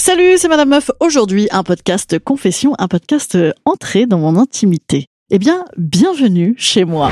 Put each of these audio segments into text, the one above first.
Salut, c'est Madame Meuf. Aujourd'hui, un podcast confession, un podcast euh, entrée dans mon intimité. Eh bien, bienvenue chez moi.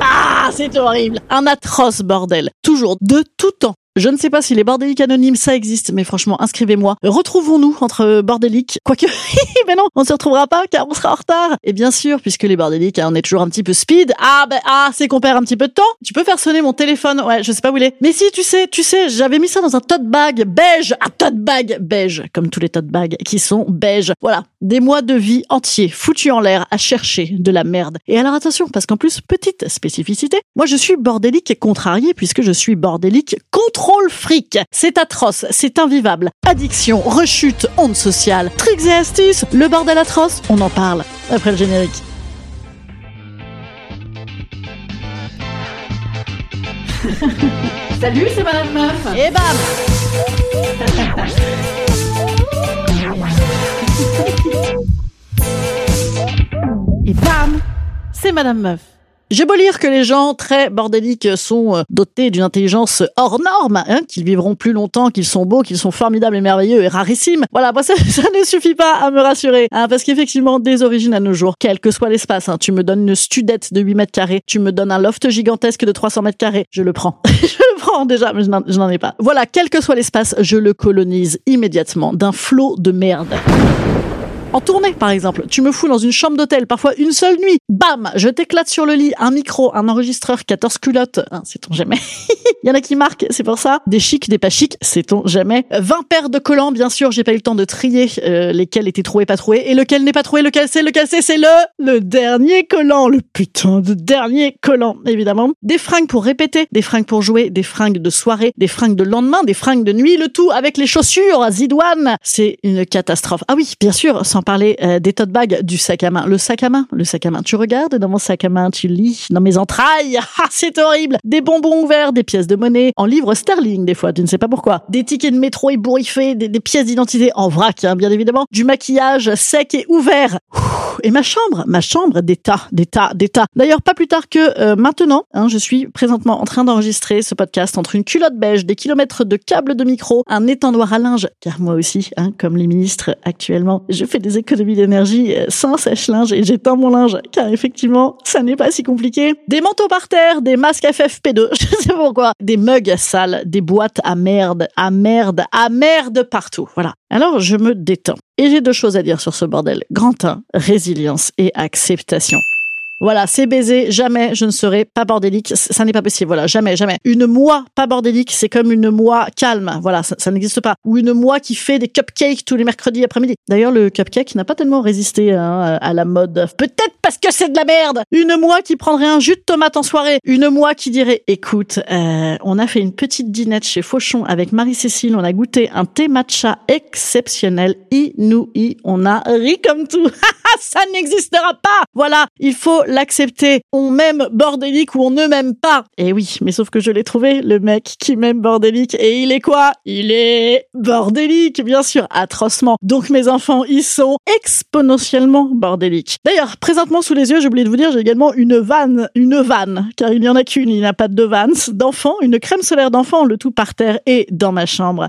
Ah, c'est horrible. Un atroce bordel. Toujours, de tout temps. Je ne sais pas si les bordéliques anonymes, ça existe, mais franchement, inscrivez-moi. Retrouvons-nous entre bordéliques. Quoique, mais non, on se retrouvera pas car on sera en retard. Et bien sûr, puisque les bordéliques, hein, on est toujours un petit peu speed. Ah, ben, ah, c'est qu'on perd un petit peu de temps. Tu peux faire sonner mon téléphone. Ouais, je sais pas où il est. Mais si, tu sais, tu sais, j'avais mis ça dans un tote bag beige. Un tote bag beige. Comme tous les tote bags qui sont beige. Voilà. Des mois de vie entiers foutus en l'air à chercher de la merde. Et alors attention, parce qu'en plus, petite spécificité, moi je suis bordélique contrarié puisque je suis bordélique contrôle fric. C'est atroce, c'est invivable. Addiction, rechute, honte sociale, tricks et astuces, le bordel atroce, on en parle après le générique. Salut, c'est Madame Meuf. Et bam Et bam C'est Madame Meuf. J'ai beau lire que les gens très bordéliques sont euh, dotés d'une intelligence hors norme, hein, qu'ils vivront plus longtemps, qu'ils sont beaux, qu'ils sont formidables et merveilleux et rarissimes. Voilà, ça, ne suffit pas à me rassurer, hein, parce qu'effectivement, des origines à nos jours, quel que soit l'espace, hein, tu me donnes une studette de 8 mètres carrés, tu me donnes un loft gigantesque de 300 mètres carrés, je le prends. je le prends déjà, mais je n'en ai pas. Voilà, quel que soit l'espace, je le colonise immédiatement d'un flot de merde. En tournée, par exemple, tu me fous dans une chambre d'hôtel, parfois une seule nuit. Bam, je t'éclate sur le lit, un micro, un enregistreur, 14 culottes. Hein, c'est-on jamais. Il y en a qui marquent, c'est pour ça. Des chics, des pas chics, c'est-on jamais. 20 paires de collants, bien sûr, j'ai pas eu le temps de trier euh, lesquels étaient troués, pas troués. Et lequel n'est pas troué, lequel c'est, lequel c'est, c'est le, le dernier collant. Le putain de dernier collant, évidemment. Des fringues pour répéter, des fringues pour jouer, des fringues de soirée, des fringues de lendemain, des fringues de nuit, le tout avec les chaussures, zidouane. C'est une catastrophe. Ah oui, bien sûr, sans parler euh, des tote bags, du sac à main. Le sac à main, le sac à main. Tu regardes dans mon sac à main, tu lis dans mes entrailles. Ah, c'est horrible. Des bonbons ouverts, des pièces de monnaie, en livres sterling des fois, tu ne sais pas pourquoi. Des tickets de métro ébouriffés, des, pièces d'identité en vrac, hein, bien évidemment. Du maquillage sec et ouvert. Et ma chambre, ma chambre, des tas, des tas, des tas. D'ailleurs, pas plus tard que euh, maintenant, hein, je suis présentement en train d'enregistrer ce podcast entre une culotte beige, des kilomètres de câbles de micro, un étendoir à linge, car moi aussi, hein, comme les ministres actuellement, je fais des économies d'énergie euh, sans sèche-linge et j'étends mon linge, car effectivement, ça n'est pas si compliqué. Des manteaux par terre, des masques FFP2, je sais pourquoi, des mugs sales, des boîtes à merde, à merde, à merde partout. Voilà. Alors, je me détends. Et j'ai deux choses à dire sur ce bordel. Grand 1, résilience et acceptation. Voilà, c'est baisé. Jamais je ne serai pas bordélique. Ça n'est pas possible. Voilà, jamais, jamais. Une moi pas bordélique, c'est comme une moi calme. Voilà, ça, ça n'existe pas. Ou une moi qui fait des cupcakes tous les mercredis après-midi. D'ailleurs, le cupcake n'a pas tellement résisté hein, à la mode. Peut-être parce que c'est de la merde. Une moi qui prendrait un jus de tomate en soirée. Une moi qui dirait, écoute, euh, on a fait une petite dînette chez Fauchon avec Marie-Cécile. On a goûté un thé matcha exceptionnel, inouï. On a ri comme tout. ça n'existera pas. Voilà, il faut l'accepter. On m'aime bordélique ou on ne m'aime pas. Et oui, mais sauf que je l'ai trouvé, le mec qui m'aime bordélique. Et il est quoi? Il est bordélique, bien sûr, atrocement. Donc mes enfants, ils sont exponentiellement bordéliques. D'ailleurs, présentement sous les yeux, j'ai oublié de vous dire, j'ai également une vanne, une vanne, car il n'y en a qu'une, il n'y a pas de vannes, d'enfants, une crème solaire d'enfant, le tout par terre et dans ma chambre.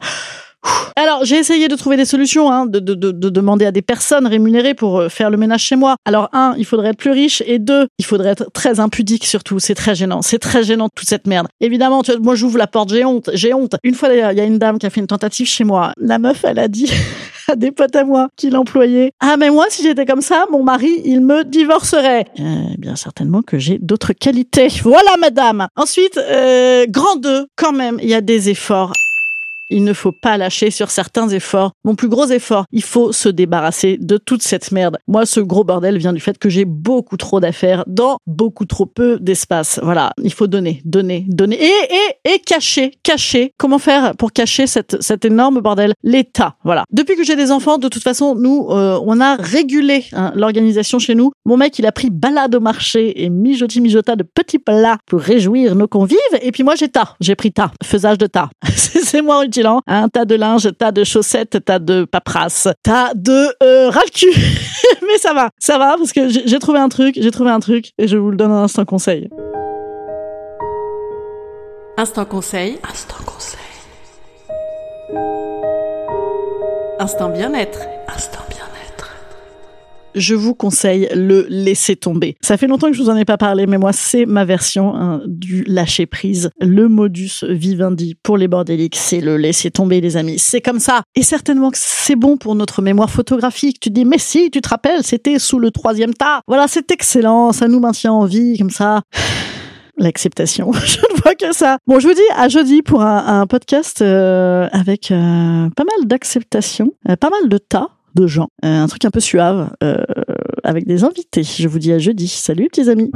Alors, j'ai essayé de trouver des solutions, hein, de, de, de, de, demander à des personnes rémunérées pour euh, faire le ménage chez moi. Alors, un, il faudrait être plus riche, et deux, il faudrait être très impudique surtout. C'est très gênant. C'est très gênant toute cette merde. Évidemment, tu vois, moi, j'ouvre la porte, j'ai honte, j'ai honte. Une fois, il y a une dame qui a fait une tentative chez moi. La meuf, elle a dit à des potes à moi qui l'employaient. Ah, mais moi, si j'étais comme ça, mon mari, il me divorcerait. Eh bien, certainement que j'ai d'autres qualités. Voilà, madame. Ensuite, euh, grand 2, quand même, il y a des efforts il ne faut pas lâcher sur certains efforts. Mon plus gros effort, il faut se débarrasser de toute cette merde. Moi, ce gros bordel vient du fait que j'ai beaucoup trop d'affaires dans beaucoup trop peu d'espace. Voilà, il faut donner, donner, donner et et et cacher, cacher. Comment faire pour cacher cette cet énorme bordel? L'État. Voilà. Depuis que j'ai des enfants, de toute façon, nous euh, on a régulé hein, l'organisation chez nous. Mon mec, il a pris balade au marché et mijoti mijota de petits plats pour réjouir nos convives. Et puis moi, j'ai tas. J'ai pris tas. Faisage de tas. C'est moi un tas de linge, tas de chaussettes, tas de paperasse, tas de euh, cul. Mais ça va, ça va parce que j'ai trouvé un truc, j'ai trouvé un truc et je vous le donne en instant conseil. Instant conseil. Instant conseil. Instant bien-être. Instant je vous conseille le laisser tomber. Ça fait longtemps que je vous en ai pas parlé, mais moi, c'est ma version hein, du lâcher prise. Le modus vivendi pour les bordéliques, c'est le laisser tomber, les amis. C'est comme ça. Et certainement que c'est bon pour notre mémoire photographique. Tu dis, mais si, tu te rappelles, c'était sous le troisième tas. Voilà, c'est excellent. Ça nous maintient en vie, comme ça l'acceptation. je ne vois que ça. Bon, je vous dis à jeudi pour un, podcast euh, avec euh, pas mal d'acceptation, euh, pas mal de tas de gens. Euh, un truc un peu suave euh, avec des invités. Je vous dis à jeudi. Salut petits amis.